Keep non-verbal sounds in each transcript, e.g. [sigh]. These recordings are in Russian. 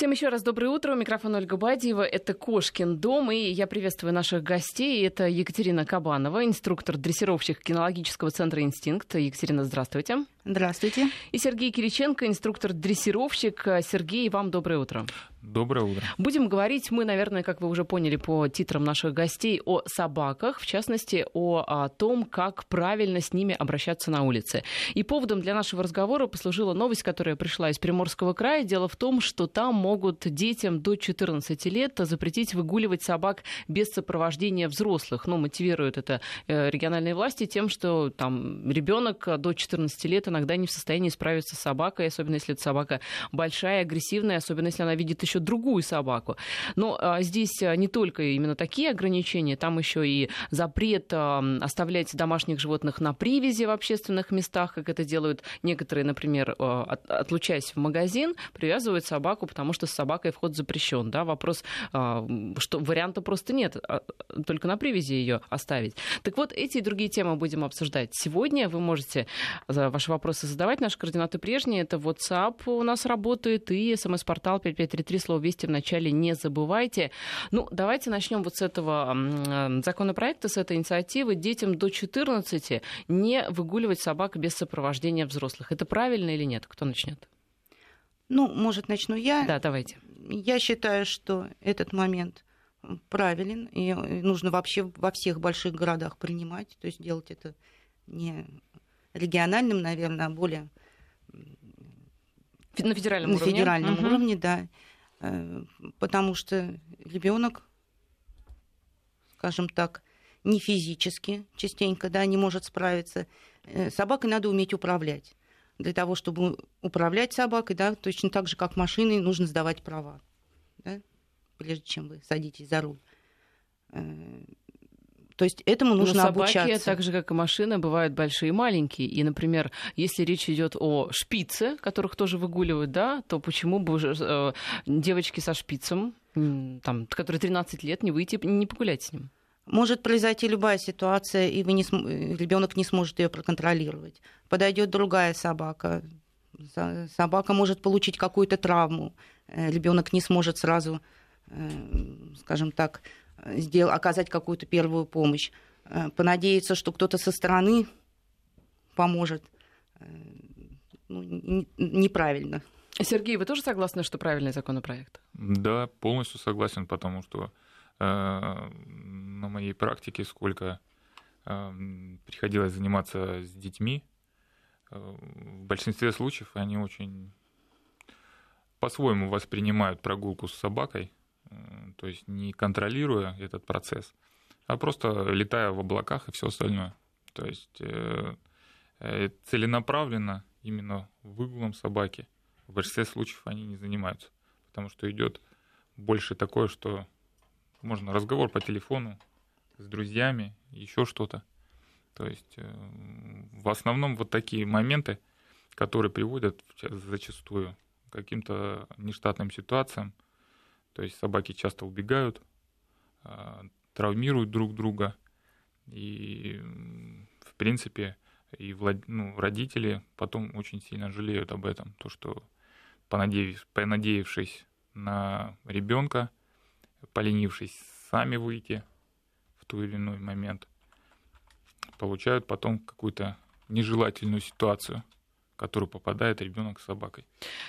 Всем еще раз доброе утро. У микрофона Ольга Бадьева. Это Кошкин дом. И я приветствую наших гостей. Это Екатерина Кабанова, инструктор-дрессировщик кинологического центра «Инстинкт». Екатерина, здравствуйте. Здравствуйте. И Сергей Кириченко, инструктор-дрессировщик. Сергей, вам доброе утро. Доброе утро. Будем говорить мы, наверное, как вы уже поняли по титрам наших гостей, о собаках, в частности, о, о том, как правильно с ними обращаться на улице. И поводом для нашего разговора послужила новость, которая пришла из Приморского края. Дело в том, что там могут детям до 14 лет запретить выгуливать собак без сопровождения взрослых. Ну, мотивируют это э, региональные власти тем, что там ребенок до 14 лет иногда не в состоянии справиться с собакой, особенно если эта собака большая, агрессивная, особенно если она видит еще другую собаку. Но а, здесь а, не только именно такие ограничения, там еще и запрет оставлять домашних животных на привязи в общественных местах, как это делают некоторые, например, а, от, отлучаясь в магазин, привязывают собаку, потому что с собакой вход запрещен. Да? Вопрос, что варианта просто нет, только на привязи ее оставить. Так вот, эти и другие темы будем обсуждать сегодня. Вы можете ваши вопросы задавать. Наши координаты прежние. Это WhatsApp у нас работает и смс-портал 5533 слово «Вести» в начале не забывайте. Ну, давайте начнем вот с этого законопроекта, с этой инициативы. Детям до 14 не выгуливать собак без сопровождения взрослых. Это правильно или нет? Кто начнет? Ну, может, начну я. Да, давайте. Я считаю, что этот момент правилен, и нужно вообще во всех больших городах принимать, то есть делать это не региональным, наверное, а более на федеральном на уровне. федеральном угу. уровне, да. Э, потому что ребенок, скажем так, не физически частенько да, не может справиться. Э, собакой надо уметь управлять. Для того, чтобы управлять собакой, да, точно так же, как машиной, нужно сдавать права, да, прежде чем вы садитесь за руль. Э, то есть этому нужно Но собаки, обучаться. так же как и машины, бывают большие и маленькие. И, например, если речь идет о шпице, которых тоже выгуливают, да, то почему бы э, девочки со шпицем, там, которой 13 лет, не выйти, не погулять с ним? Может произойти любая ситуация, и вы не см... ребенок не сможет ее проконтролировать. Подойдет другая собака, собака может получить какую-то травму, э, ребенок не сможет сразу, э, скажем так, сдел, оказать какую-то первую помощь, э, понадеяться, что кто-то со стороны поможет, э, ну, неправильно. Сергей, вы тоже согласны, что правильный законопроект? Да, полностью согласен, потому что э, на моей практике сколько э, приходилось заниматься с детьми, э, в большинстве случаев они очень по-своему воспринимают прогулку с собакой, то есть не контролируя этот процесс, а просто летая в облаках и все остальное. То есть э, э, целенаправленно именно выгулом собаки в большинстве случаев они не занимаются, потому что идет больше такое, что можно разговор по телефону с друзьями, еще что-то. То есть э, в основном вот такие моменты, которые приводят зачастую к каким-то нештатным ситуациям, то есть собаки часто убегают, а, травмируют друг друга. И, в принципе, и влад... ну, родители потом очень сильно жалеют об этом. То, что понадеяв... понадеявшись на ребенка, поленившись сами выйти в тот или иной момент, получают потом какую-то нежелательную ситуацию – которую попадает ребенок с собакой.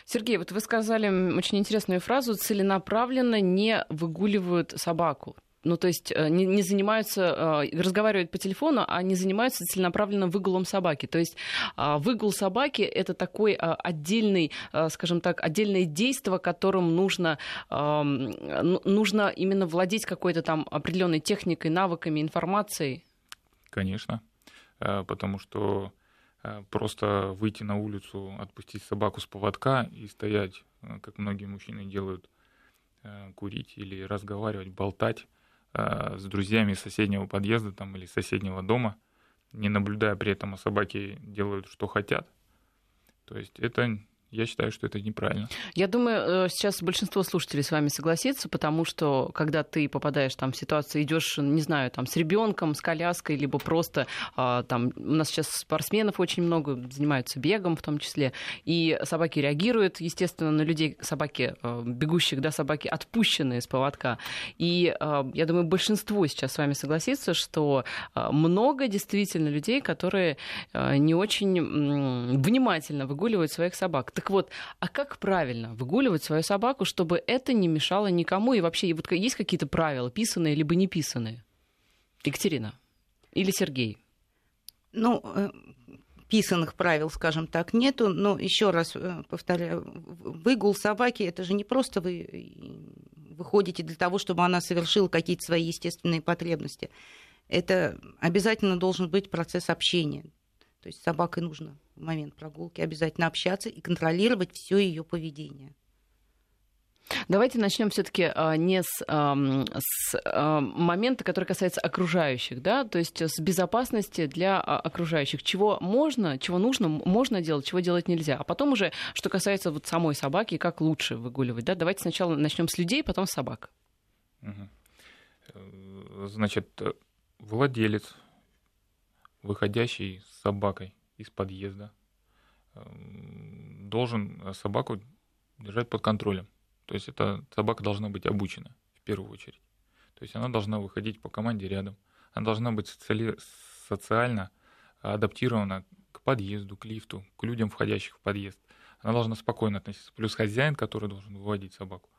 Сергей, вот вы сказали очень интересную фразу «целенаправленно не выгуливают собаку». Ну, то есть э, не, не занимаются, э, разговаривают по телефону, а не занимаются целенаправленным выгулом собаки. То есть а, выгул собаки — это такой а, отдельный, скажем так, отдельное действие, которым нужно, нужно именно владеть какой-то там определенной техникой, навыками, информацией. Конечно, э, потому что Э, просто выйти на улицу, отпустить собаку с поводка и стоять, э, как многие мужчины делают, э, курить или разговаривать, болтать с друзьями соседнего подъезда там, или соседнего дома, не наблюдая при этом, а собаки делают, что хотят. То есть это я считаю, что это неправильно. Я думаю, э, сейчас большинство слушателей с вами согласится, потому что когда ты попадаешь там в ситуацию, идешь, не знаю, там с ребенком, с коляской, либо просто а, там у нас сейчас спортсменов очень много занимаются бегом в том числе, и собаки реагируют, естественно, на людей, собаки э, бегущих, да, собаки отпущенные с поводка. И э, я думаю, большинство сейчас с вами согласится, что много действительно людей, которые не очень внимательно выгуливают своих собак. Так вот, а как правильно выгуливать свою собаку, чтобы это не мешало никому? И вообще, вот есть какие-то правила, писанные либо не писанные? Екатерина или Сергей? Ну, э, писанных правил, скажем так, нету, но еще раз э, повторяю, выгул собаки это же не просто вы выходите для того, чтобы она совершила какие-то свои естественные потребности. Это обязательно должен быть процесс общения. То есть с собакой нужно в момент прогулки обязательно общаться и контролировать все ее поведение. Давайте начнем все-таки а, не с, с а, момента, который касается окружающих, да, то есть с безопасности для а, окружающих. Чего можно, чего нужно, можно делать, чего делать нельзя. А потом уже, что касается вот самой собаки, как лучше выгуливать, да. Давайте сначала начнем с людей, потом с собак. Значит, владелец, выходящий с собакой из подъезда, эм, должен собаку держать под контролем. То есть эта собака должна быть обучена в первую очередь. То есть она должна выходить по команде рядом. Она должна быть социали... социально адаптирована к подъезду, к лифту, к людям, входящих в подъезд. Она должна спокойно относиться. Плюс хозяин, который должен выводить собаку,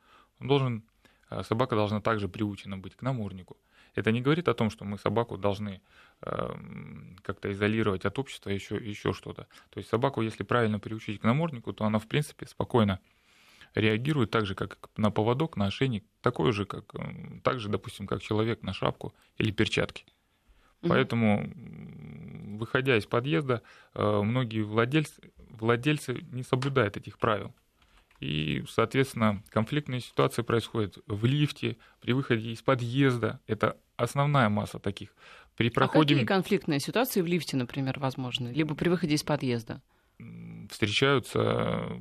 он должен, э, собака должна также приучена быть к наморднику. Это не говорит о том, что мы собаку должны эм, как-то изолировать от общества, еще, еще что-то. То есть собаку, если правильно приучить к наморднику, то она, в принципе, спокойно реагирует так же, как на поводок, на ошейник, такой же, как, эм, так же, допустим, как человек на шапку или перчатки. Поэтому, выходя из подъезда, э, многие владельцы, владельцы не соблюдают этих правил. И, соответственно, конфликтные ситуации происходят в лифте, при выходе из подъезда. Это основная масса таких. При проходе... А какие конфликтные ситуации в лифте, например, возможны? Либо при выходе из подъезда? Встречаются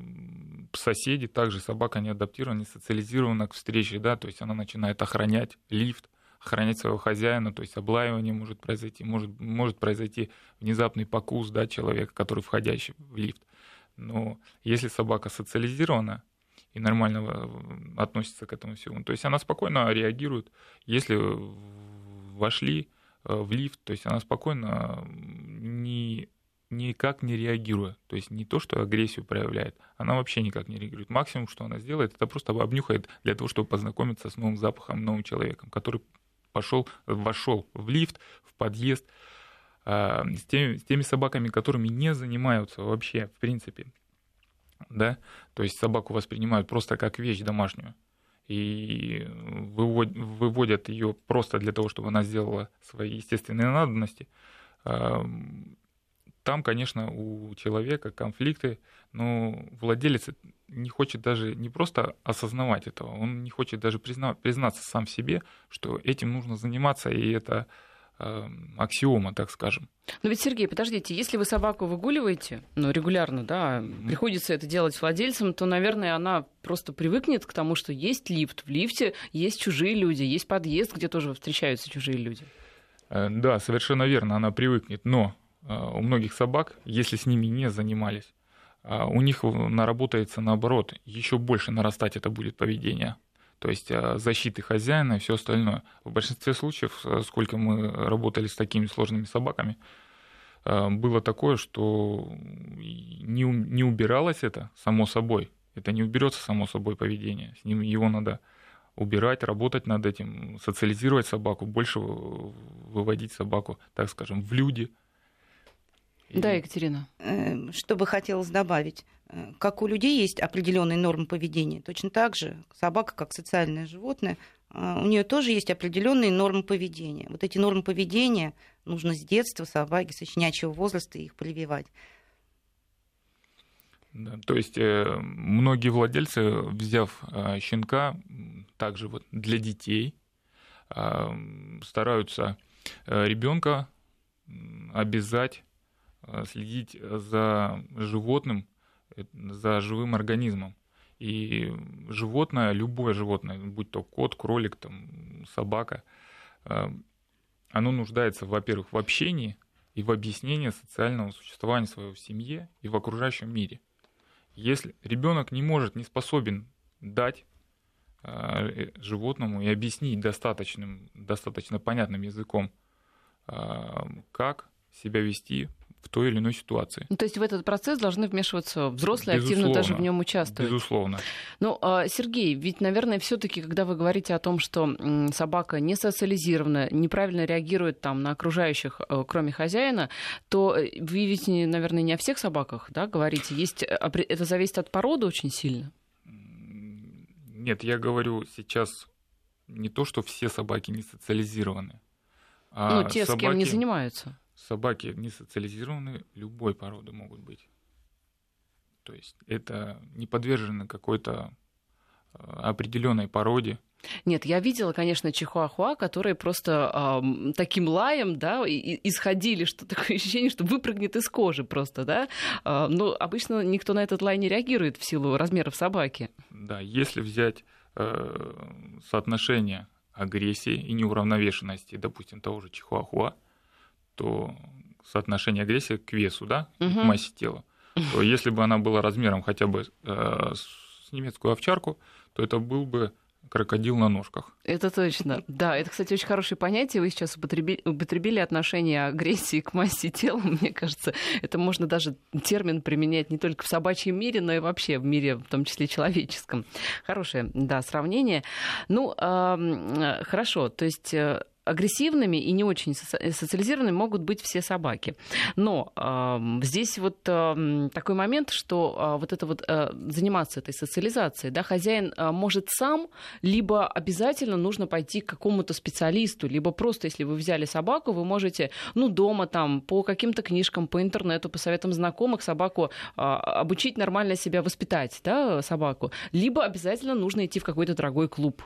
соседи, также собака не адаптирована, не социализирована к встрече, да, то есть она начинает охранять лифт, охранять своего хозяина, то есть облаивание может произойти, может, может произойти внезапный покус да, человека, который входящий в лифт. Но если собака социализирована и нормально э, относится к этому всему, то есть она спокойно реагирует. Если вошли э, в лифт, то есть она спокойно не никак не реагируя. То есть не то, что агрессию проявляет, она вообще никак не реагирует. Максимум, что она сделает, это просто обнюхает для того, чтобы познакомиться с новым запахом, новым человеком, который пошел, вошел в лифт, в подъезд, с теми, с теми собаками, которыми не занимаются вообще, в принципе, да, то есть собаку воспринимают просто как вещь домашнюю. И выводят ее просто для того, чтобы она сделала свои естественные надобности, там, конечно, у человека конфликты, но владелец не хочет даже не просто осознавать этого, он не хочет даже призна, признаться сам в себе, что этим нужно заниматься, и это аксиома, так скажем. Но ведь, Сергей, подождите, если вы собаку выгуливаете, ну, регулярно, да, приходится это делать владельцам, то, наверное, она просто привыкнет к тому, что есть лифт. В лифте есть чужие люди, есть подъезд, где тоже встречаются чужие люди. Э, да, совершенно верно, она привыкнет, но а, у многих собак, если с ними не занимались, а, у них наработается наоборот, еще больше нарастать это будет поведение. То есть а, защиты хозяина и все остальное. В большинстве случаев, сколько мы работали с такими сложными собаками, было такое, что не, не убиралось это само собой. Это не уберется само собой поведение. С ним его надо убирать, работать над этим, социализировать собаку, больше выводить собаку, так скажем, в люди – да, Екатерина. Эм, что бы хотелось добавить? Э, как у людей есть определенные нормы поведения, точно так же собака, как социальное животное, э, у нее тоже есть определенные нормы поведения. Вот эти нормы поведения нужно с детства собаки, с щенячьего возраста их прививать. Да, то есть э, многие владельцы, взяв э, щенка, также вот для детей, э, стараются э, ребенка обязать следить за животным за живым организмом. И животное, любое животное, будь то кот, кролик, там, собака, э, оно нуждается, во-первых, в общении и в объяснении социального существования своего в семье и в окружающем мире. Если ребенок не может, не способен дать э, животному и объяснить достаточным, достаточно понятным языком, как себя вести в той или иной ситуации. Ну, то есть в этот процесс должны вмешиваться взрослые, безусловно, активно даже в нем участвовать. Безусловно. Ну, а, Сергей, ведь, наверное, все-таки, когда вы говорите о том, что собака не социализирована, неправильно реагирует там на окружающих, э, кроме хозяина, то э, вы ведь, наверное, не о всех собаках, да, говорите. Есть, э, это зависит от породы очень сильно. Нет, я говорю сейчас не то, что все собаки не социализированы. А ну, те, собаки... с кем не занимаются собаки не социализированы любой породы могут быть. То есть это не подвержены какой-то а, определенной породе. Нет, я видела, конечно, чихуахуа, которые просто э, таким лаем, да, и, исходили, что такое [laughs] ощущение, что выпрыгнет из кожи просто, да. Э, но обычно никто на этот лай не реагирует в силу размеров собаки. Да, если взять э, соотношение агрессии и неуравновешенности, допустим, того же чихуахуа, то соотношение агрессии к весу, да, угу. к массе тела, то [laughs] если бы она была размером хотя бы э, с немецкую овчарку, то это был бы крокодил на ножках. Это точно. Да, это, кстати, очень хорошее понятие. Вы сейчас употребили, употребили отношение агрессии к массе тела. [laughs] Мне кажется, это можно даже термин применять не только в собачьем мире, но и вообще в мире, в том числе человеческом. Хорошее, да, сравнение. Ну, э, хорошо. То есть э, агрессивными и не очень социализированными могут быть все собаки. Но э, здесь вот э, такой момент, что э, вот это вот э, заниматься этой социализацией, да, хозяин э, может сам, либо обязательно нужно пойти к какому-то специалисту, либо просто, если вы взяли собаку, вы можете, ну, дома там по каким-то книжкам, по интернету, по советам знакомых собаку э, обучить нормально себя воспитать, да, собаку, либо обязательно нужно идти в какой-то дорогой клуб.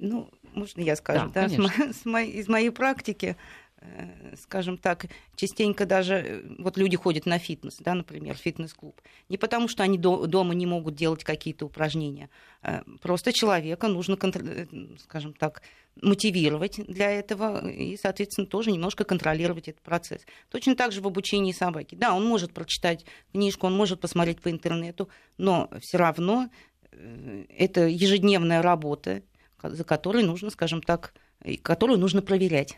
Ну, можно я скажу, да, да с, мо- [laughs] с моей, из моей практики, э, скажем так, частенько даже э, вот люди ходят на фитнес, да, например, фитнес-клуб, не потому что они до- дома не могут делать какие-то упражнения, э, просто человека нужно, скажем так, мотивировать для этого и, соответственно, тоже немножко контролировать этот процесс. Точно так же в обучении собаки. Да, он может прочитать книжку, он может посмотреть по интернету, но все равно это ежедневная работа, за которой нужно, скажем так, которую нужно проверять.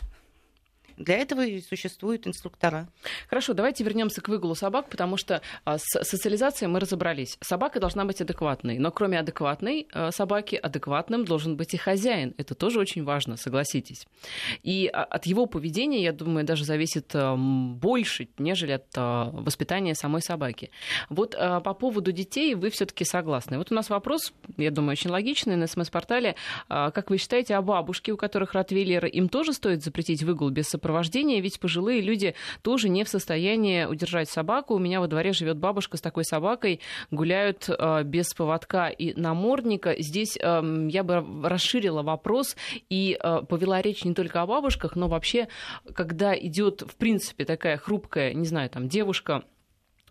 Для этого и существуют инструктора. Хорошо, давайте вернемся к выгулу собак, потому что а, с социализацией мы разобрались. Собака должна быть адекватной, но кроме адекватной а, собаки, адекватным должен быть и хозяин. Это тоже очень важно, согласитесь. И а, от его поведения, я думаю, даже зависит больше, нежели от воспитания самой собаки. Вот по поводу детей вы все-таки согласны. Вот у нас вопрос, я думаю, очень логичный на СМС-портале. Как вы считаете, о бабушке, у которых ротвейлеры, им тоже стоит запретить выгул без сопровождения? Сопровождения, ведь пожилые люди тоже не в состоянии удержать собаку. У меня во дворе живет бабушка с такой собакой, гуляют э, без поводка и намордника. Здесь э, я бы расширила вопрос и э, повела речь не только о бабушках, но вообще, когда идет, в принципе, такая хрупкая, не знаю, там, девушка,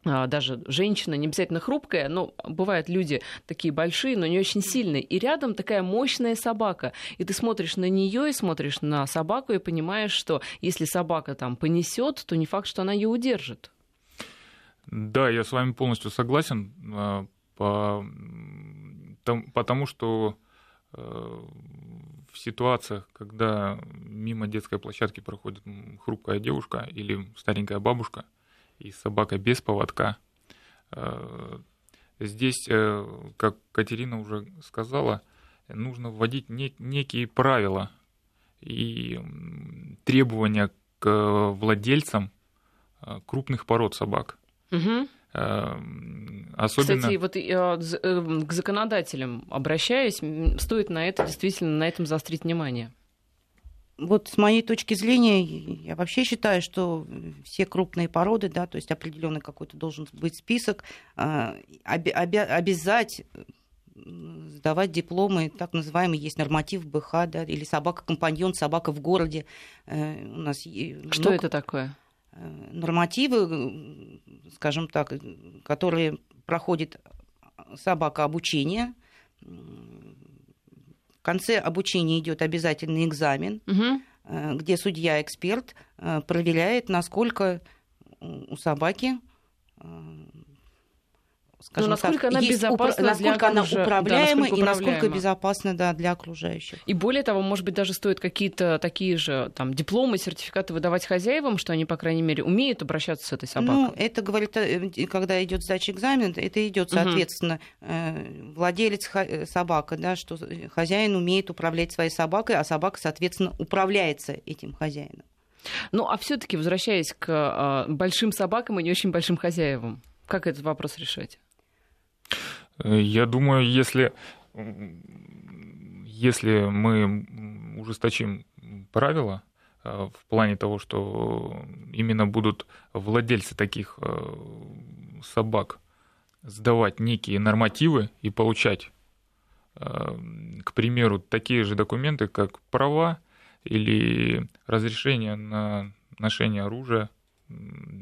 даже женщина, не обязательно хрупкая, но бывают люди такие большие, но не очень сильные. И рядом такая мощная собака. И ты смотришь на нее и смотришь на собаку и понимаешь, что если собака там понесет, то не факт, что она ее удержит. Да, я с вами полностью согласен, а, по, потому что э, в ситуациях, когда мимо детской площадки проходит хрупкая девушка или старенькая бабушка – и собака без поводка. Э, здесь, э, как Катерина уже сказала, нужно вводить некие правила и требования к владельцам э, крупных пород собак. Угу. Особенно... Кстати, вот к законодателям обращаясь, стоит на это действительно на этом заострить внимание вот с моей точки зрения, я вообще считаю, что все крупные породы, да, то есть определенный какой-то должен быть список, а, обязать сдавать дипломы, так называемый есть норматив БХ, да, или собака-компаньон, собака в городе. Э, у нас Что много... это такое? Э, нормативы, скажем так, которые проходит собака обучение. В конце обучения идет обязательный экзамен, угу. где судья-эксперт проверяет, насколько у собаки скажем ну, насколько так, она безопасна насколько для она управляема да, и насколько безопасна да, для окружающих. И более того, может быть, даже стоит какие-то такие же там, дипломы, сертификаты выдавать хозяевам, что они, по крайней мере, умеют обращаться с этой собакой. Ну, это говорит, э, когда идет сдача экзамена, это идет, соответственно, угу. владелец э, собака, да, что хозяин умеет управлять своей собакой, а собака, соответственно, управляется этим хозяином. Ну, а все-таки, возвращаясь к а, большим собакам и не очень большим хозяевам, как этот вопрос решать? Я думаю, если, если мы ужесточим правила э, в плане того, что именно будут владельцы таких э, собак сдавать некие нормативы и получать, э, к примеру, такие же документы, как права или разрешение на ношение оружия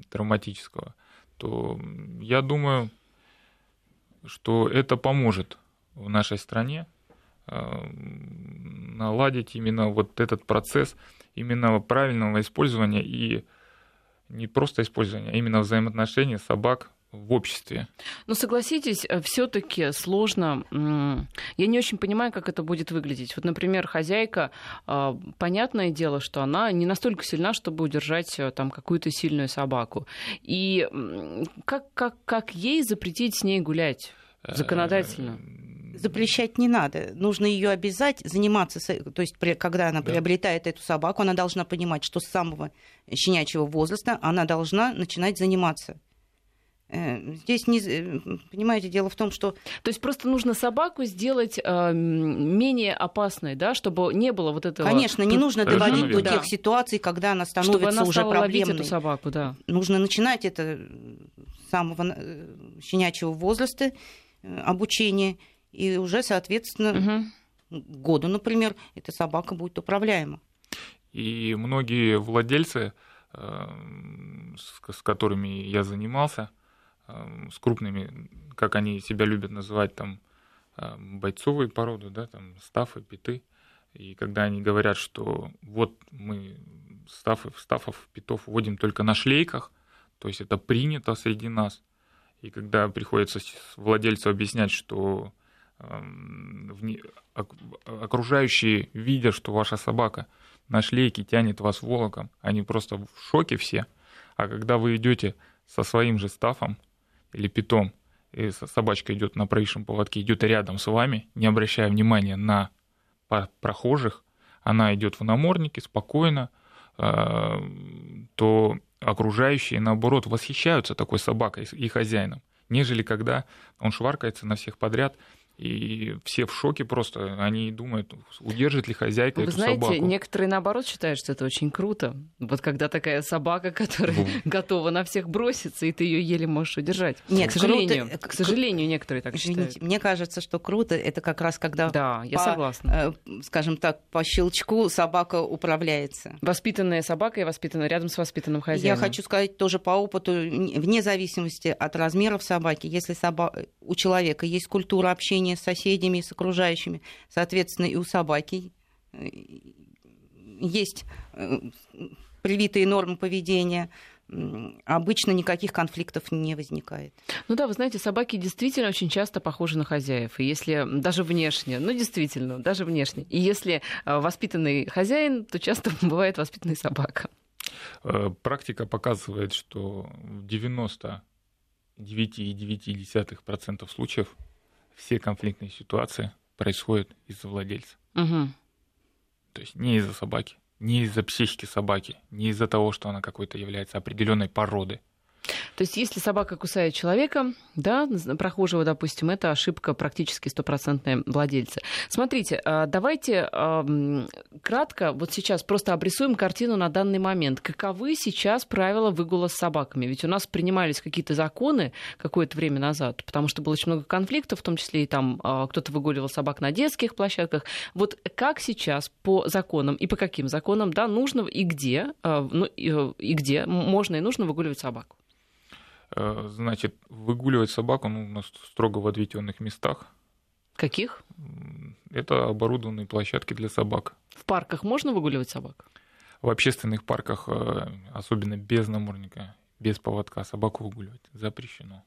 травматического, то я думаю, что это поможет в нашей стране э, наладить именно вот этот процесс именно правильного использования и не просто использования, а именно взаимоотношений собак в обществе. Но согласитесь, э, все-таки сложно. Я не очень понимаю, как это будет выглядеть. Вот, например, хозяйка, э, понятное дело, что она не настолько сильна, чтобы удержать э, там какую-то сильную собаку. И как, как, как ей запретить с ней гулять законодательно? запрещать не надо. Нужно ее обязать заниматься, то есть когда она да. приобретает эту собаку, она должна понимать, что с самого щенячьего возраста она должна начинать заниматься Э, здесь, не, э, понимаете, дело в том, что... То есть просто нужно собаку сделать э, менее опасной, да, чтобы не было вот этого... Конечно, не нужно доводить до тех ситуаций, когда она становится чтобы она уже проблемной. эту собаку, да. Нужно начинать это с самого э, щенячьего возраста обучения, и уже, соответственно, угу. году, например, эта собака будет управляема. И многие владельцы, с которыми я занимался, с крупными, как они себя любят называть, там, бойцовые породы, да, там, стафы, питы. И когда они говорят, что вот мы стафов, стафов, питов вводим только на шлейках, то есть это принято среди нас. И когда приходится владельцу объяснять, что окружающие видят, что ваша собака на шлейке тянет вас волоком, они просто в шоке все. А когда вы идете со своим же стафом, или питом, и собачка идет на проезжем поводке, идет рядом с вами, не обращая внимания на прохожих, она идет в наморднике спокойно, а, то окружающие, наоборот, восхищаются такой собакой и хозяином, нежели когда он шваркается на всех подряд и все в шоке просто. Они думают, удержит ли хозяйка Вы эту знаете, собаку. некоторые, наоборот, считают, что это очень круто. Вот когда такая собака, которая Бум. [laughs] готова на всех броситься, и ты ее еле можешь удержать. Нет, к сожалению, круто, к сожалению, некоторые так извините, считают. Мне кажется, что круто это как раз когда, да, я по, согласна. Э, скажем так, по щелчку собака управляется. Воспитанная собака и воспитанная рядом с воспитанным хозяином. Я хочу сказать тоже по опыту, вне зависимости от размеров собаки, если соба... у человека есть культура общения общение с соседями, с окружающими. Соответственно, и у собаки э, есть э, привитые нормы поведения, обычно никаких конфликтов не возникает. Ну да, вы знаете, собаки действительно очень часто похожи на хозяев. И если даже внешне, ну действительно, даже внешне. И если э, воспитанный хозяин, то часто [laughs] бывает воспитанная собака. Практика показывает, что в 99,9% случаев все конфликтные ситуации происходят из-за владельца. Угу. То есть не из-за собаки, не из-за психики собаки, не из-за того, что она какой-то является определенной породы. То есть, если собака кусает человека, да, прохожего, допустим, это ошибка практически стопроцентная владельца. Смотрите, а, давайте кратко вот сейчас просто обрисуем картину на данный момент. Каковы сейчас правила выгула с собаками? Ведь у нас принимались какие-то законы какое-то время назад, потому что было очень много конфликтов, в том числе и там а, кто-то выгуливал собак на детских площадках. Вот как сейчас по законам и по каким законам, да, нужно и где, а, ну, и где можно и нужно выгуливать собаку? Э, значит, выгуливать собаку ну, на строго в отведенных местах. Каких? Это оборудованные площадки для собак. В парках можно выгуливать собак? В общественных парках, э, особенно без намордника, без поводка, собаку выгуливать запрещено.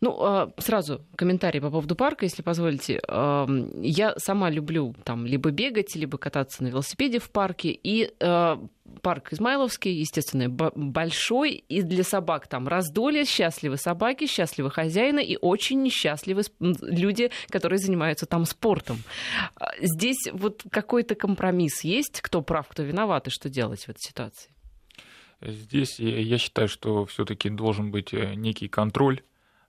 Ну, а, сразу комментарий по поводу парка, если позволите. Я сама люблю там либо бегать, либо кататься на велосипеде в парке. И а, парк Измайловский, естественно, большой, и для собак там раздолье, счастливы собаки, счастливы хозяины и очень несчастливы люди, которые занимаются там спортом. А, здесь вот какой-то компромисс есть, кто прав, кто виноват, и что делать в этой ситуации? Здесь я считаю, что все-таки должен быть э, некий контроль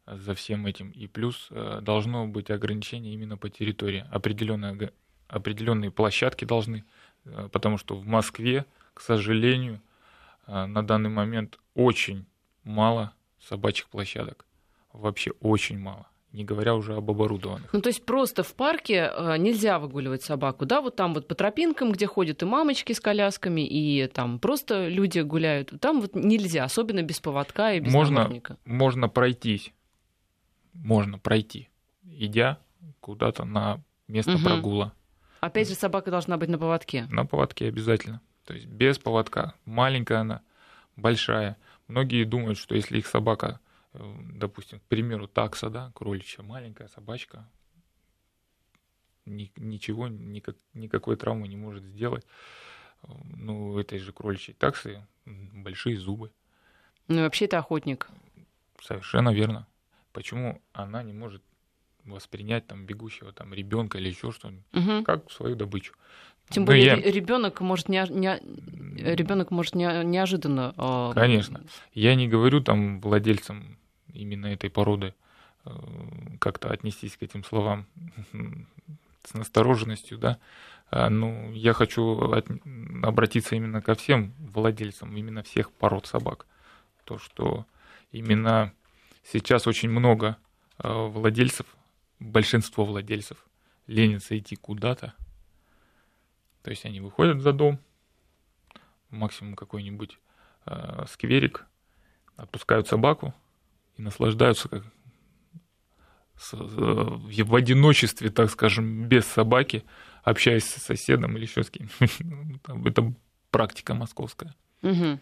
за всем этим. И плюс э, должно быть ограничение именно по территории. Определенные, определенные площадки должны, э, потому что в Москве, к сожалению, э, на данный момент очень мало собачьих площадок. Вообще очень мало не говоря уже об оборудованных. Ну, то есть просто в парке нельзя выгуливать собаку, да, вот там вот по тропинкам, где ходят и мамочки с колясками, и там просто люди гуляют, там вот нельзя, особенно без поводка и без можно, намордника. Можно пройтись, можно пройти, идя куда-то на место угу. прогула. Опять же, собака должна быть на поводке. На поводке обязательно. То есть без поводка. Маленькая она, большая. Многие думают, что если их собака, э, допустим, к примеру, такса, да, кроличья, маленькая собачка, ничего, никак, никакой травмы не может сделать. Ну, этой же кроличьей таксы большие зубы. Ну, вообще это охотник. Совершенно верно почему она не может воспринять там бегущего там ребенка или еще что-нибудь, угу. как свою добычу. Тем более я... ребенок может не, не ребенок может не, неожиданно. Э... Конечно, я не говорю там владельцам именно этой породы э, как-то отнестись к этим словам с настороженностью, да. А, ну, я хочу от... обратиться именно ко всем владельцам именно всех пород собак, то что именно Сейчас очень много э, владельцев, большинство владельцев ленятся идти куда-то. То есть они выходят за дом, максимум какой-нибудь э, скверик, отпускают собаку и наслаждаются как с, э, в одиночестве, так скажем, без собаки, общаясь с соседом или еще с кем-нибудь. [laughs] Это практика московская. Угу.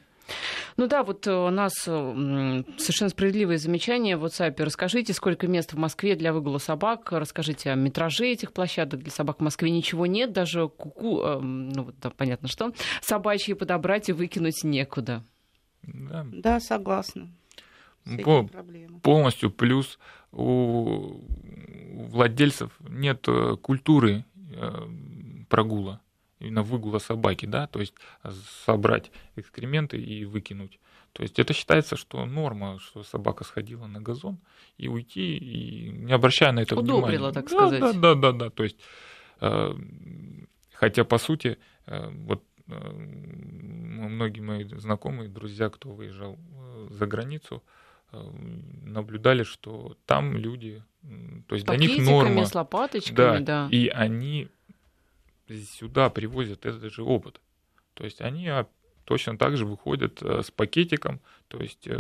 Ну да, вот у нас э, совершенно справедливые замечания в WhatsApp. Расскажите, сколько мест в Москве для выгула собак, расскажите о метраже этих площадок для собак в Москве. Ничего нет, даже куку, э, ну вот да, понятно что, собачьи подобрать и выкинуть некуда. Да, да согласна. По, полностью плюс у владельцев нет э, культуры прогула именно выгула собаки, да, то есть собрать экскременты и выкинуть. То есть это считается, что норма, что собака сходила на газон и уйти, и не обращая на это Удобрила, внимания. так сказать. Да, да, да, да. То есть, э, хотя по сути, э, вот э, многие мои знакомые, друзья, кто выезжал за границу, наблюдали, что там люди, то есть для них норма. с лопаточками, да, да. И они сюда привозят этот же опыт. То есть они точно так же выходят э, с пакетиком, то есть э,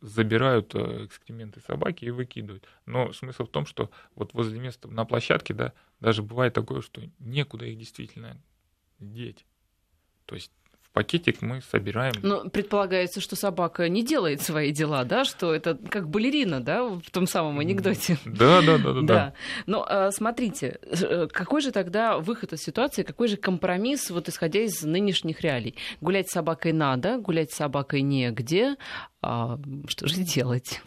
забирают э, экскременты собаки и выкидывают. Но смысл в том, что вот возле места на площадке, да, даже бывает такое, что некуда их действительно деть. То есть пакетик мы собираем. Но предполагается, что собака не делает свои дела, да, что это как балерина, да, в том самом анекдоте. Да, да, да, да. да. Но а, смотрите, э, какой же тогда выход из ситуации, какой же компромисс, вот исходя из нынешних реалий? Гулять с собакой надо, гулять с собакой негде, а что же делать?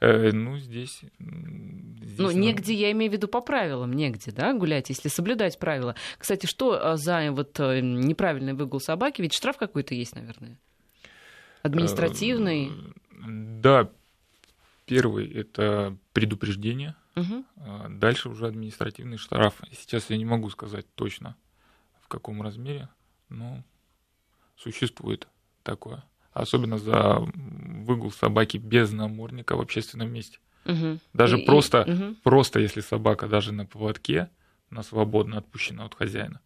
Э, ну, здесь... здесь ну, негде, я имею в виду по правилам, негде, да, гулять, если соблюдать правила. Кстати, что а, за вот э, неправильный выгул собаки? Ведь штраф какой-то есть, наверное? Административный? Э, да, первый – это предупреждение, угу. дальше уже административный штраф. Сейчас я не могу сказать точно, в каком размере, но существует такое особенно за выгул собаки без намордника в общественном месте. Угу. Даже и, просто, и, угу. просто если собака даже на поводке, на свободно отпущена от хозяина.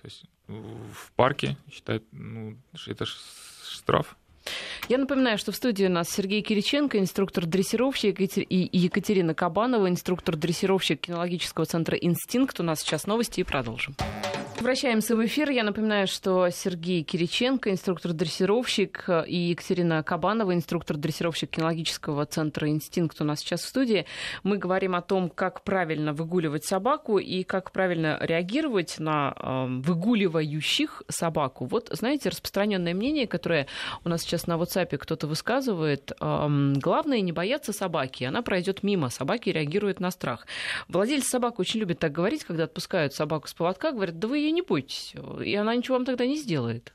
То есть в парке считают, ну, это штраф. Я напоминаю, что в студии у нас Сергей Кириченко, инструктор-дрессировщик, и Екатерина Кабанова, инструктор-дрессировщик кинологического центра «Инстинкт». У нас сейчас новости и продолжим. Возвращаемся в эфир. Я напоминаю, что Сергей Кириченко, инструктор-дрессировщик, и Екатерина Кабанова, инструктор-дрессировщик кинологического центра «Инстинкт» у нас сейчас в студии. Мы говорим о том, как правильно выгуливать собаку и как правильно реагировать на э, выгуливающих собаку. Вот, знаете, распространенное мнение, которое у нас сейчас на WhatsApp кто-то высказывает, э, главное не бояться собаки, она пройдет мимо, собаки реагируют на страх. Владельцы собак очень любят так говорить, когда отпускают собаку с поводка, говорят, да вы ее не бойтесь, и она ничего вам тогда не сделает.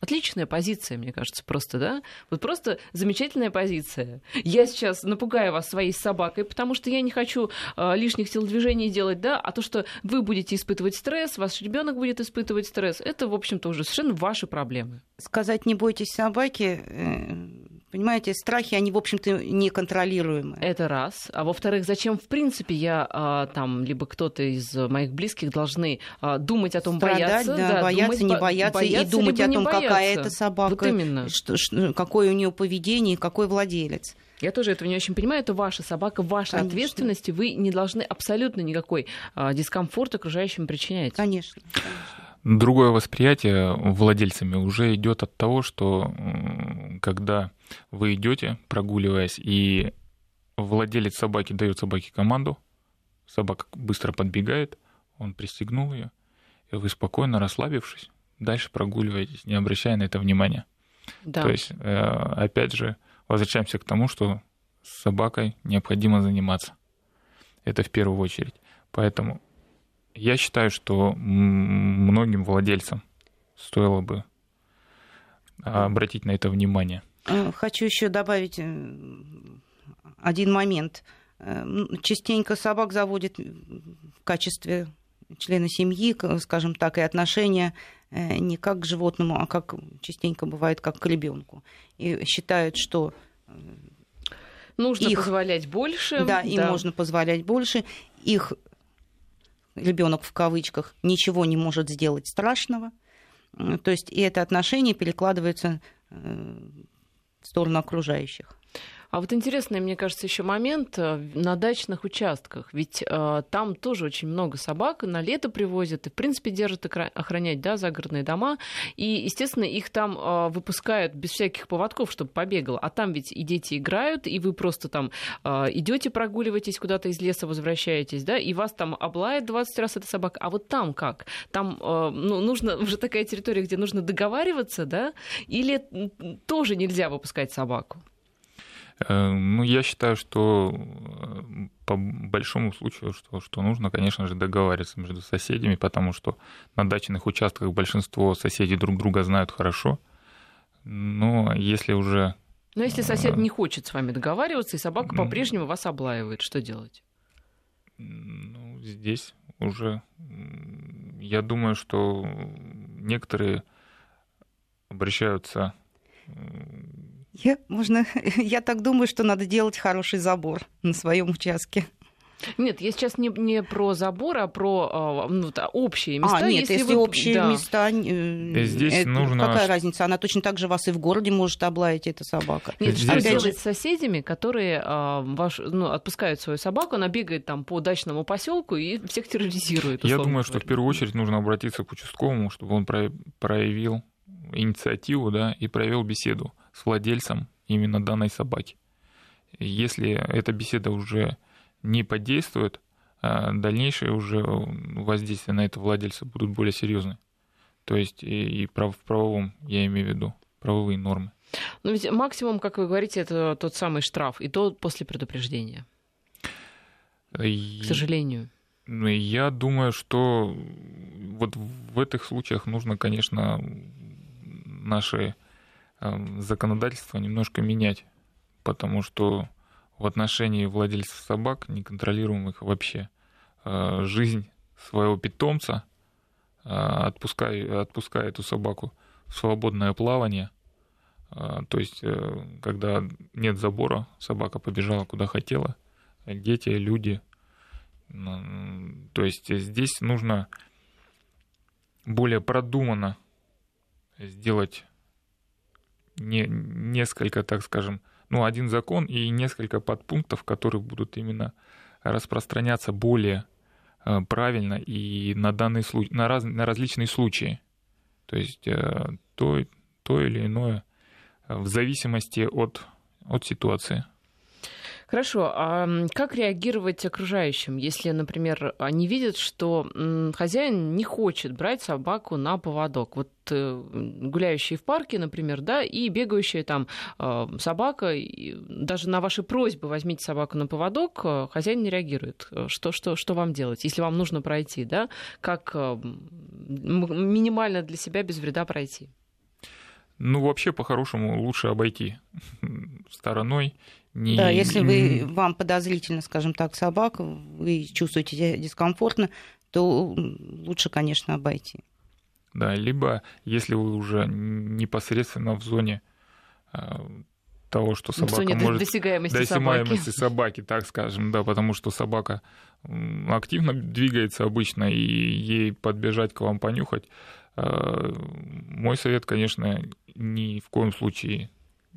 Отличная позиция, мне кажется, просто, да? Вот просто замечательная позиция. Я сейчас напугаю вас своей собакой, потому что я не хочу э, лишних телодвижений делать, да, а то, что вы будете испытывать стресс, ваш ребенок будет испытывать стресс, это, в общем-то, уже совершенно ваши проблемы. Сказать не бойтесь собаки, э, Понимаете, страхи, они, в общем-то, неконтролируемые. Это раз. А во-вторых, зачем, в принципе, я а, там, либо кто-то из моих близких должны а, думать о том, Страдать, бояться, да, да, бояться, думать, не бояться, бояться, и думать о том, какая это собака, вот именно. Что, что, какое у нее поведение, какой владелец. Я тоже этого не очень понимаю. Это ваша собака, ваша Конечно. ответственность, и вы не должны абсолютно никакой а, дискомфорт окружающим причинять. Конечно. Конечно. Другое восприятие владельцами уже идет от того, что когда вы идете, прогуливаясь, и владелец собаки дает собаке команду, собака быстро подбегает, он пристегнул ее, и вы спокойно, расслабившись, дальше прогуливаетесь, не обращая на это внимания. Да. То есть, э, опять же, возвращаемся к тому, что с собакой необходимо заниматься. Это в первую очередь. Поэтому я считаю, что многим владельцам стоило бы обратить на это внимание. Э, хочу еще добавить э, один момент. Э, частенько собак заводят в качестве члена семьи, скажем так, и отношения не как к животному, а как частенько бывает, как к ребенку. И считают, что нужно их, позволять больше. Да, им да. можно позволять больше. Их ребенок в кавычках ничего не может сделать страшного. То есть и это отношение перекладывается э, в сторону окружающих. А вот интересный, мне кажется, еще момент э, на дачных участках. Ведь э, там тоже очень много собак, на лето привозят и, в принципе, держат охранять да, загородные дома. И, естественно, их там э, выпускают без всяких поводков, чтобы побегал. А там ведь и дети играют, и вы просто там э, идете прогуливаетесь куда-то из леса, возвращаетесь, да, и вас там облает 20 раз эта собака. А вот там как? Там э, ну, нужно [laughs] уже такая территория, где нужно договариваться, да, или тоже нельзя выпускать собаку? Э, ну, я считаю, что э, по большому случаю, что, что нужно, конечно же, договариваться между соседями, потому что на дачных участках большинство соседей друг друга знают хорошо. Но если уже... Но если сосед э, не хочет с вами договариваться, и собака по-прежнему вас облаивает, что делать? Ну, здесь уже я думаю, что некоторые обращаются я, можно, [laughs] я так думаю, что надо делать хороший забор на своем участке. Нет, я сейчас не, не про забор, а про а, ну, общие места. А, нет, если, если вы... общие да. места... Э, Здесь это, нужно... Какая разница? Она точно так же вас и в городе может облаять, эта собака. Нет, Здесь... что делать с соседями, которые а, ваш, ну, отпускают свою собаку, она бегает там по дачному поселку и всех терроризирует. Я думаю, говоря. что в первую очередь нужно обратиться к участковому, чтобы он проявил инициативу да, и провел беседу с владельцем именно данной собаки. Если эта беседа уже не подействует, а дальнейшие уже воздействия на этого владельца будут более серьезны. То есть и прав, в правовом, я имею в виду, правовые нормы. Но ведь максимум, как вы говорите, это тот самый штраф, и то после предупреждения. И... К сожалению. Ну, я думаю, что вот в этих случаях нужно, конечно, наши законодательство немножко менять, потому что в отношении владельцев собак, неконтролируемых вообще, э, жизнь своего питомца, э, отпуская, отпуская эту собаку в свободное плавание, э, то есть когда нет забора, собака побежала куда хотела, дети, люди. То есть здесь нужно более продуманно сделать не, несколько, так скажем, ну, один закон и несколько подпунктов, которые будут именно распространяться более э, правильно и на данный случай, на, раз, на различные случаи. То есть э, то, то или иное в зависимости от, от ситуации. Хорошо, а как реагировать окружающим, если, например, они видят, что хозяин не хочет брать собаку на поводок? Вот э, гуляющие в парке, например, да, и бегающая там а, собака, даже на ваши просьбы возьмите собаку на поводок, а, хозяин не реагирует. Что, что, что вам делать, если вам нужно пройти, да? Как минимально для себя без вреда пройти? Ну, вообще, по-хорошему, лучше обойти стороной не... Да, если вы, вам подозрительно, скажем так, собака, вы чувствуете себя дискомфортно, то лучше, конечно, обойти. Да, либо если вы уже непосредственно в зоне а, того, что собака в зоне может... досягаемости, досягаемости собаки. собаки, так скажем, да, потому что собака активно двигается обычно, и ей подбежать к вам понюхать. А, мой совет, конечно, ни в коем случае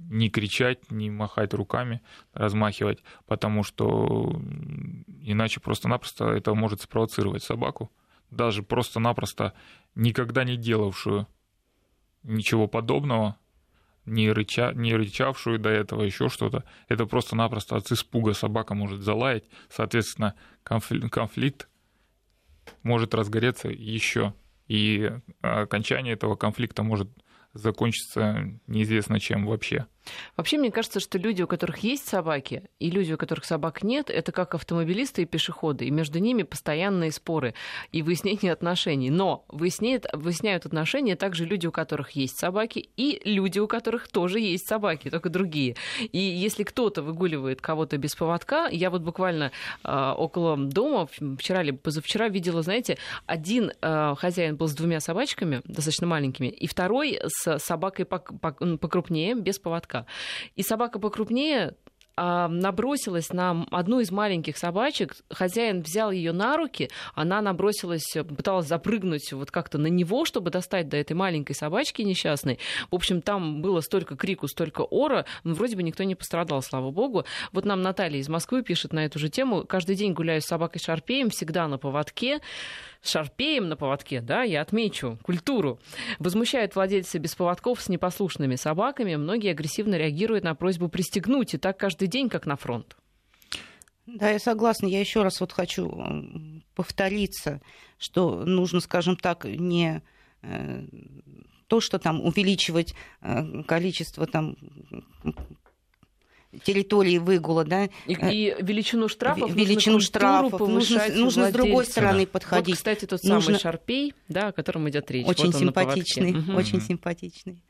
не кричать, не махать руками, размахивать, потому что иначе просто-напросто это может спровоцировать собаку, даже просто-напросто никогда не делавшую ничего подобного, не, рыча, не рычавшую до этого, еще что-то. Это просто-напросто от испуга собака может залаять. Соответственно, конфликт, конфликт может разгореться еще. И окончание этого конфликта может закончится неизвестно чем вообще. Вообще, мне кажется, что люди, у которых есть собаки, и люди, у которых собак нет, это как автомобилисты и пешеходы, и между ними постоянные споры и выяснение отношений. Но выясняют, выясняют отношения также люди, у которых есть собаки, и люди, у которых тоже есть собаки, только другие. И если кто-то выгуливает кого-то без поводка, я вот буквально э, около дома вчера или позавчера видела, знаете, один э, хозяин был с двумя собачками, достаточно маленькими, и второй с собакой покрупнее, без поводка. И собака покрупнее набросилась на одну из маленьких собачек. Хозяин взял ее на руки, она набросилась, пыталась запрыгнуть вот как-то на него, чтобы достать до этой маленькой собачки несчастной. В общем, там было столько крику, столько ора, но вроде бы никто не пострадал, слава богу. Вот нам Наталья из Москвы пишет на эту же тему. Каждый день гуляю с собакой Шарпеем, всегда на поводке шарпеем на поводке, да, я отмечу культуру. Возмущают владельцы без поводков с непослушными собаками. Многие агрессивно реагируют на просьбу пристегнуть. И так каждый день, как на фронт. Да, я согласна. Я еще раз вот хочу повториться, что нужно, скажем так, не э, то, что там увеличивать э, количество там территории выгула, да. И, и величину штрафов, величину штрафов нужно, нужно с другой стороны подходить. Вот, кстати, тот нужно... самый Шарпей, да, о котором идет речь. Очень вот симпатичный, угу. очень симпатичный.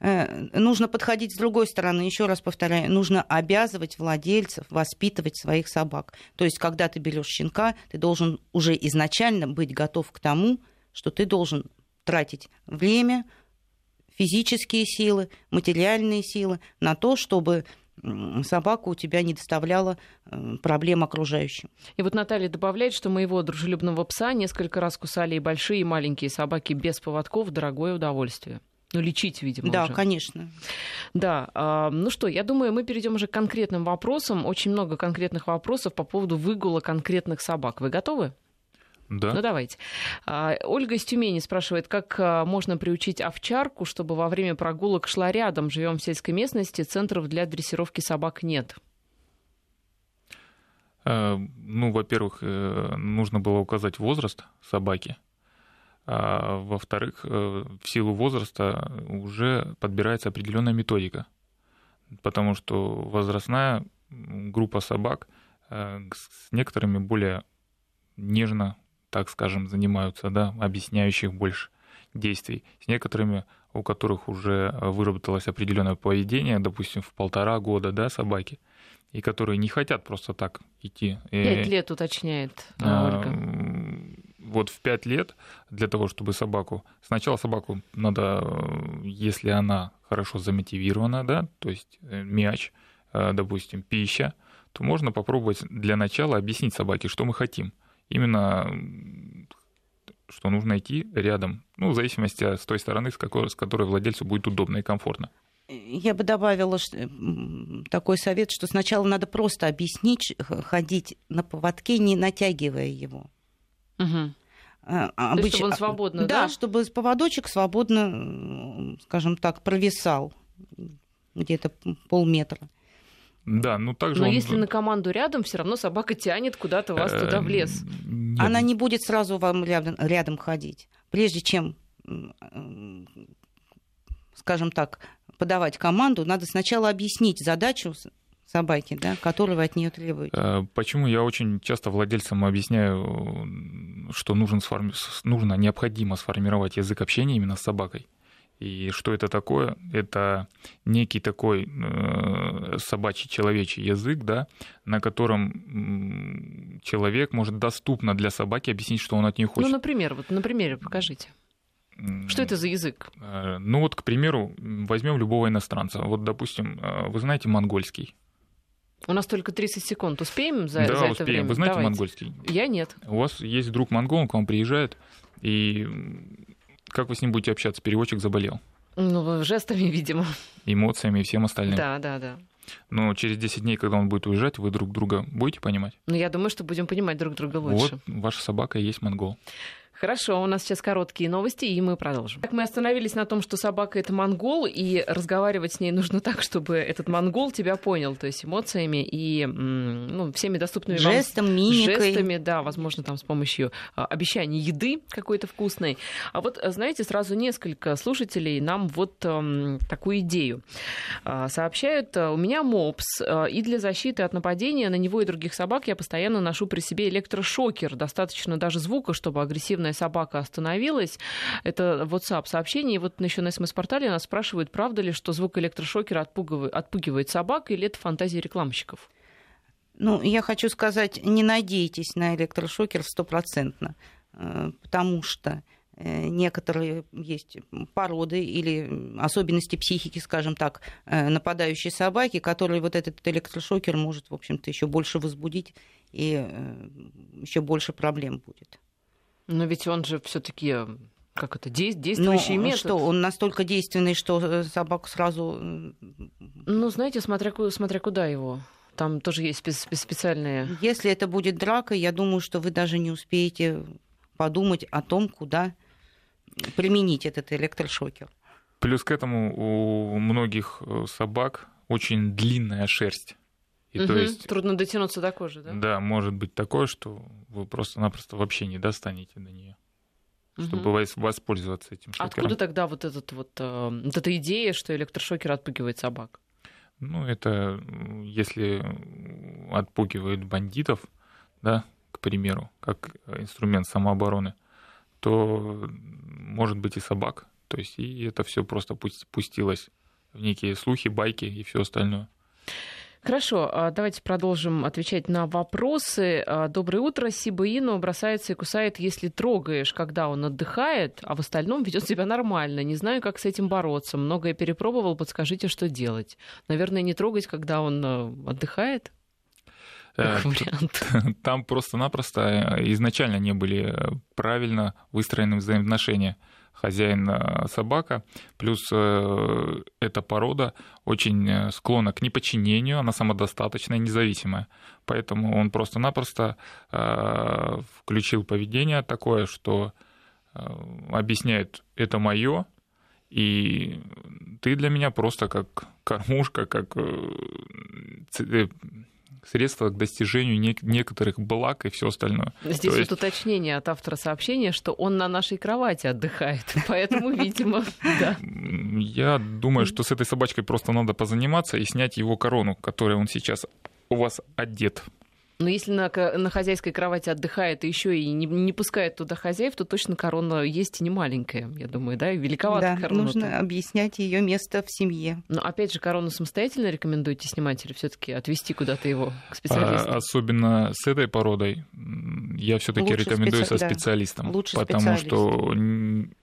Э, нужно подходить с другой стороны, еще раз повторяю, нужно обязывать владельцев воспитывать своих собак. То есть, когда ты берешь щенка, ты должен уже изначально быть готов к тому, что ты должен тратить время, физические силы, материальные силы на то, чтобы собака у тебя не доставляла э, проблем окружающим. И вот Наталья добавляет, что моего дружелюбного пса несколько раз кусали и большие, и маленькие собаки без поводков. Дорогое удовольствие. Ну, лечить, видимо. Да, уже. конечно. Да. А, ну что, я думаю, мы перейдем уже к конкретным вопросам. Очень много конкретных вопросов по поводу выгула конкретных собак. Вы готовы? Да. Ну давайте. А, Ольга из Тюмени спрашивает, как а, можно приучить овчарку, чтобы во время прогулок шла рядом. Живем в сельской местности, центров для дрессировки собак нет. Э, ну, во-первых, э, нужно было указать возраст собаки. А во-вторых, э, в силу возраста уже подбирается определенная методика. Потому что возрастная группа собак с некоторыми более нежно так скажем, занимаются, да, объясняющих больше действий. С некоторыми, у которых уже выработалось определенное поведение, допустим, в полтора года, да, собаки, и которые не хотят просто так идти. Пять лет уточняет а, Ольга. Вот в пять лет для того, чтобы собаку... Сначала собаку надо, если она хорошо замотивирована, да, то есть э, мяч, э, допустим, пища, то можно попробовать для начала объяснить собаке, что мы хотим – именно что нужно идти рядом, ну, в зависимости от той стороны, с, какой, с которой владельцу будет удобно и комфортно. Я бы добавила такой совет, что сначала надо просто объяснить, ходить на поводке, не натягивая его. Угу. Обыч... есть, чтобы он свободно, да? Да, чтобы поводочек свободно, скажем так, провисал где-то полметра. Да, ну также. Но он... если на команду рядом, все равно собака тянет куда-то вас туда в лес. Нет. Она не будет сразу вам рядом, рядом ходить. Прежде чем, скажем так, подавать команду, надо сначала объяснить задачу собаки, да, которую вы от нее требуете. Э, почему я очень часто владельцам объясняю, что нужно, сформи... нужно необходимо сформировать язык общения именно с собакой. И что это такое? Это некий такой э, собачий человечий язык, да, на котором человек может доступно для собаки объяснить, что он от нее хочет. Ну, например, вот на примере покажите. Что это за язык? Э, ну вот, к примеру, возьмем любого иностранца. Вот, допустим, э, вы знаете монгольский. У нас только 30 секунд. Успеем за, да, за это успеем. время? Вы знаете Давайте. монгольский? Я нет. У вас есть друг монгол, он к вам приезжает, и как вы с ним будете общаться? Переводчик заболел. Ну, жестами, видимо. Эмоциями и всем остальным. Да, да, да. Но через 10 дней, когда он будет уезжать, вы друг друга будете понимать? Ну, я думаю, что будем понимать друг друга лучше. Вот ваша собака и есть монгол. Хорошо, у нас сейчас короткие новости, и мы продолжим. Так мы остановились на том, что собака это монгол, и разговаривать с ней нужно [laughs] так, чтобы этот монгол тебя понял, то есть эмоциями и ну, всеми доступными Жестом, вам... мимикой. жестами, да, возможно, там с помощью а, обещаний еды какой-то вкусной. А вот, знаете, сразу несколько слушателей нам вот а, такую идею а, сообщают. У меня мопс, а, и для защиты от нападения на него и других собак я постоянно ношу при себе электрошокер. Достаточно даже звука, чтобы агрессивно бешеная собака остановилась. Это WhatsApp сообщение. И вот еще на СМС-портале нас спрашивают, правда ли, что звук электрошокера отпугивает, отпугивает собак, или это фантазия рекламщиков? Ну, я хочу сказать, не надейтесь на электрошокер стопроцентно, э, потому что э, некоторые есть породы или особенности психики, скажем так, э, нападающей собаки, которые вот этот электрошокер может, в общем-то, еще больше возбудить и еще больше проблем будет. Но ведь он же все-таки как это, действующий ну, метод. что, он настолько действенный, что э, собаку сразу... Ну, знаете, смотря, смотря куда его. Там тоже есть специальные... Если это будет драка, я думаю, что вы даже не успеете подумать о том, куда применить этот электрошокер. Плюс к этому у многих э, собак очень длинная шерсть. И угу, то есть, трудно дотянуться до кожи, да? Да, может быть такое, что вы просто-напросто вообще не достанете до нее, угу. чтобы воспользоваться этим шокером. Откуда тогда вот, этот вот, э, вот эта идея, что электрошокер отпугивает собак? Ну, это если отпугивает бандитов, да, к примеру, как инструмент самообороны, то может быть и собак. То есть и это все просто пустилось в некие слухи, байки и все остальное. Хорошо, а давайте продолжим отвечать на вопросы. А, доброе утро. Сибаину бросается и кусает, если трогаешь, когда он отдыхает, а в остальном ведет себя нормально. Не знаю, как с этим бороться. Многое перепробовал, подскажите, что делать. Наверное, не трогать, когда он э, отдыхает? Э, [laughs] там просто-напросто э, изначально не были правильно выстроены взаимоотношения хозяин-собака, плюс э, эта порода очень э, склонна к неподчинению, она самодостаточная, независимая. Поэтому он просто-напросто э, включил поведение такое, что объясняет, это мое, и ты для меня просто как кормушка, как средства к достижению нек- некоторых благ и все остальное. Здесь То вот есть... уточнение от автора сообщения, что он на нашей кровати отдыхает, [laughs] поэтому, видимо, [laughs] да. Я думаю, что с этой собачкой просто надо позаниматься и снять его корону, которой он сейчас у вас одет. Но если на, на хозяйской кровати отдыхает и еще и не, не пускает туда хозяев, то точно корона есть и не маленькая, я думаю, да, и великовата да, корона. нужно объяснять ее место в семье. Но опять же, корону самостоятельно рекомендуете снимать или все-таки отвести куда-то его к специалисту? А, особенно с этой породой я все-таки рекомендую специ... со специалистом, да. Лучше потому специалист. что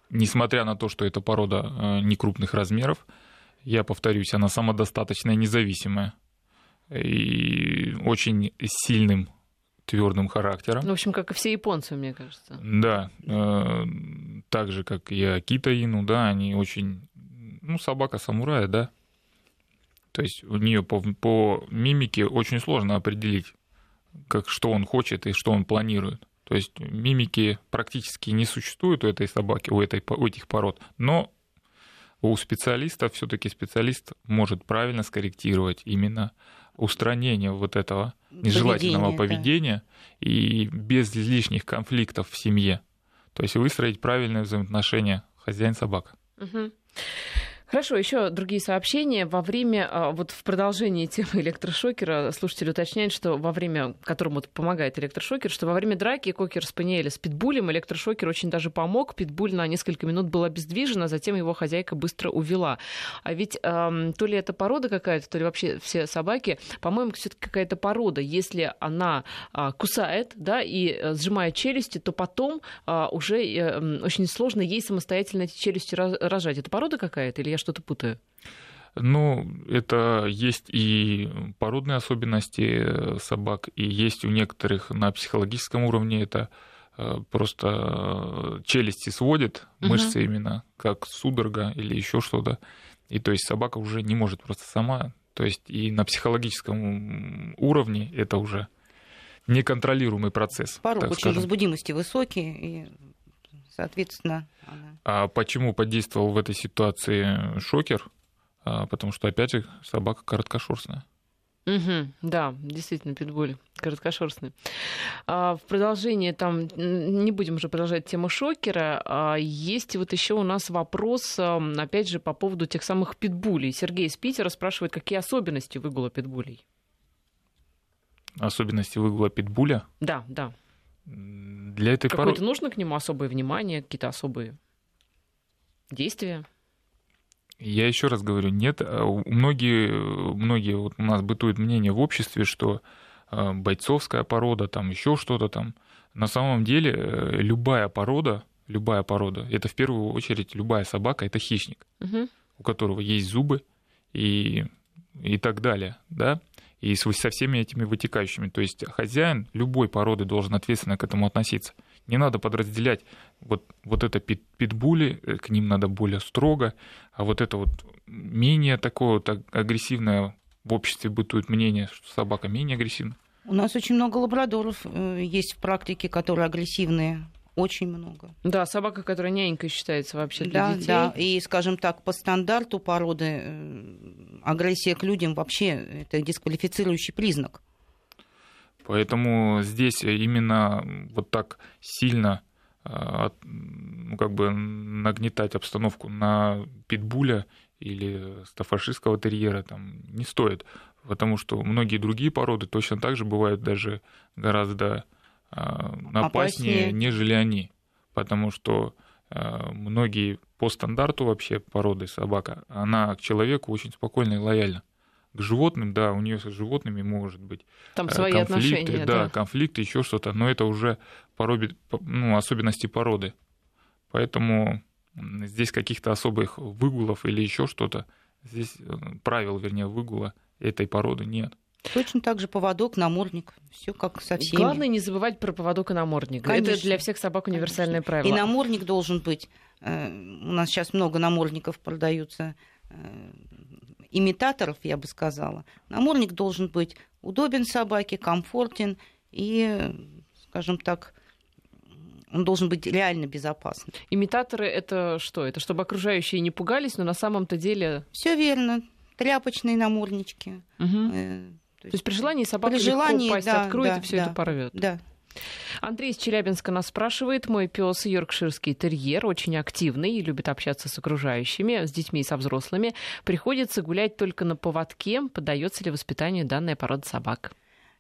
несмотря на то, что эта порода э, не крупных размеров, я повторюсь, она самодостаточная, независимая и очень сильным твердым характером. Ну, в общем, как и все японцы, мне кажется. Да, э, так же, как и Акита Ину, да, они очень, ну, собака самурая, да, То есть у нее по, по мимике очень сложно определить, как, что он хочет и что он планирует. То есть мимики практически не существует у этой собаки, у, этой, у этих пород, но у специалиста все-таки специалист может правильно скорректировать именно устранение вот этого нежелательного поведения, поведения да. и без лишних конфликтов в семье. То есть выстроить правильные взаимоотношения хозяин-собака. Угу. Хорошо, еще другие сообщения. Во время, а, вот в продолжении [laughs] темы электрошокера, слушатель уточняет, что во время, которому помогает электрошокер, что во время драки Кокер Спаниеля с Питбулем электрошокер очень даже помог. Питбуль на несколько минут был обездвижен, а затем его хозяйка быстро увела. А ведь эм, то ли это порода какая-то, то ли вообще все собаки, по-моему, все-таки какая-то порода. Если она э, кусает, да, и э, сжимает челюсти, то потом э, уже э, очень сложно ей самостоятельно эти челюсти рожать. Это порода какая-то или я что-то путаю? Ну, это есть и породные особенности э, собак, и есть у некоторых на психологическом уровне это э, просто э, челюсти сводит, угу. мышцы именно, как судорога или еще что-то. И то есть собака уже не может просто сама. То есть и на психологическом уровне это уже неконтролируемый процесс. Порог очень скажем. возбудимости высокий, и соответственно... Она... А почему подействовал в этой ситуации шокер? А, потому что, опять же, собака короткошерстная. Угу, да, действительно, питбуль короткошерстный. А, в продолжение там, не будем уже продолжать тему шокера, а, есть вот еще у нас вопрос, опять же, по поводу тех самых питбулей. Сергей из Питера спрашивает, какие особенности выгула питбулей? Особенности выгула питбуля? Да, да. Для этой Какое-то пород... нужно к нему особое внимание, какие-то особые действия? Я еще раз говорю, нет. А многие, многие вот у нас бытует мнение в обществе, что а, бойцовская порода, там еще что-то там. На самом деле э, любая порода, любая порода, это в первую очередь любая собака, это хищник, угу. у которого есть зубы и, и так далее, да и со всеми этими вытекающими. То есть хозяин любой породы должен ответственно к этому относиться. Не надо подразделять вот, вот это пит, питбули, э, к ним надо более строго, а вот это вот менее такое вот агрессивное в обществе бытует мнение, что собака менее агрессивна. У нас очень много лабрадоров э, есть в практике, которые агрессивные очень много. Да, собака, которая нянькой считается вообще для да, детей. Да, и, скажем так, по стандарту породы э, агрессия к людям вообще это дисквалифицирующий признак. Поэтому здесь именно вот так сильно э, ну, как бы нагнетать обстановку на питбуля или стафашистского терьера там не стоит, потому что многие другие породы точно так же бывают даже гораздо опаснее, опаснее, нежели они. Потому что а, многие по стандарту вообще породы собака, она к человеку очень спокойно и лояльна. К животным, да, у нее с животными может быть Там свои конфликты, отношения, да, да, конфликты, еще что-то, но это уже пороби, ну, особенности породы. Поэтому здесь каких-то особых выгулов или еще что-то, здесь э, правил, вернее, выгула этой породы нет. Точно так же поводок, намордник. Все как со всеми. Главное не забывать про поводок и намордник. Конечно. Это для всех собак универсальное Конечно. правило. И намордник должен быть. Э, у нас сейчас много намордников продаются э, имитаторов, я бы сказала. Намордник должен быть удобен собаке, комфортен и, скажем так, он должен быть реально безопасным. Имитаторы это что? Это чтобы окружающие не пугались, но на самом-то деле... Все верно. Тряпочные наморднички. Угу. То есть при желании собака при желании, пасть да, откроет да, и все да, это порвет. Да. Андрей из Челябинска нас спрашивает. Мой пес йоркширский терьер очень активный и любит общаться с окружающими, с детьми и со взрослыми. Приходится гулять только на поводке. Подается ли воспитанию данная порода собак?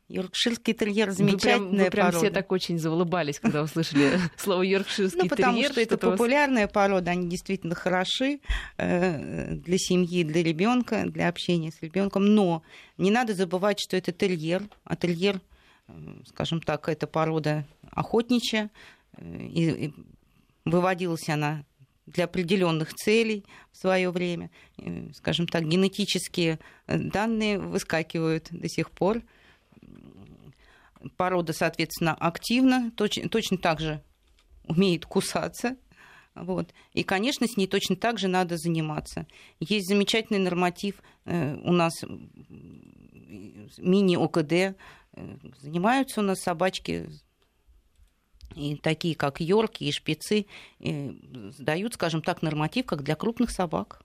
Йоркширский терьер замечательная вы прям, вы прям порода. все так очень заулыбались, когда услышали [laughs] слово йоркширский ну, потому терьер. что это популярная порода, они действительно хороши э, для семьи, для ребенка, для общения с ребенком. Но не надо забывать, что это терьер, а терьер, э, скажем так, это порода охотничья, э, и выводилась она для определенных целей в свое время. Скажем так, генетические данные выскакивают до сих пор Порода, соответственно, активна, точно, точно так же умеет кусаться. Вот. И, конечно, с ней точно так же надо заниматься. Есть замечательный норматив э, у нас мини-ОКД. Э, занимаются у нас собачки и такие, как Йорки и Шпицы, и сдают, скажем так, норматив, как для крупных собак.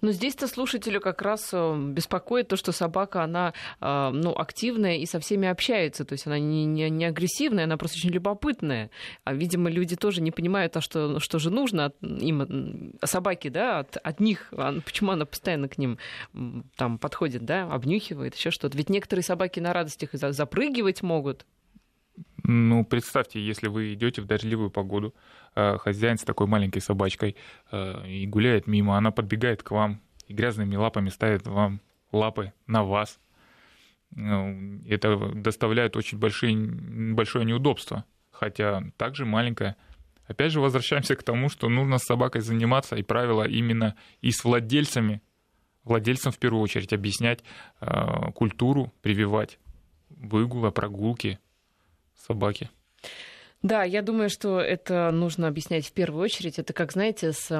Но здесь-то слушателю как раз э, беспокоит то, что собака, она э, ну, активная и со всеми общается. То есть она не, не, не агрессивная, она просто очень любопытная. А, видимо, люди тоже не понимают, а что, что же нужно им, собаки, да, от, от них. Почему она постоянно к ним там подходит, да, обнюхивает, еще что-то. Ведь некоторые собаки на радостях запрыгивать могут. Ну, представьте, если вы идете в дождливую погоду, э, хозяин с такой маленькой собачкой э, и гуляет мимо, она подбегает к вам и грязными лапами ставит вам лапы на вас. Ну, это доставляет очень большие, большое неудобство, хотя также маленькая. Опять же, возвращаемся к тому, что нужно с собакой заниматься, и правило именно и с владельцами, владельцам в первую очередь объяснять э, культуру, прививать выгула, прогулки, собаки. Да, я думаю, что это нужно объяснять в первую очередь. Это, как знаете, с,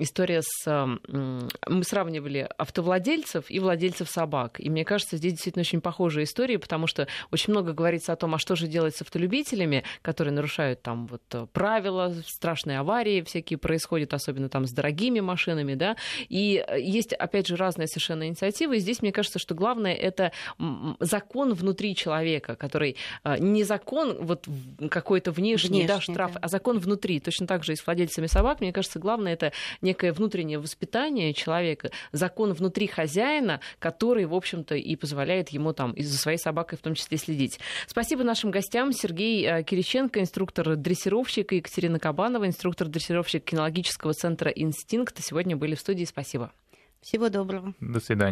история с... Мы сравнивали автовладельцев и владельцев собак. И мне кажется, здесь действительно очень похожая история, потому что очень много говорится о том, а что же делать с автолюбителями, которые нарушают там вот э, правила, страшные аварии всякие происходят, особенно там с дорогими машинами, да. И э, есть, опять же, разные совершенно инициативы. И здесь, мне кажется, что главное это закон внутри человека, который э, не закон вот какой-то внешний, внешний да, штраф, да. а закон внутри. Точно так же и с владельцами собак. Мне кажется, главное это некое внутреннее воспитание человека, закон внутри хозяина, который, в общем-то, и позволяет ему там и за своей собакой в том числе следить. Спасибо нашим гостям. Сергей э, Кириченко, инструктор-дрессировщик, и Екатерина Кабанова, инструктор-дрессировщик кинологического центра «Инстинкт». Сегодня были в студии. Спасибо. Всего доброго. До свидания.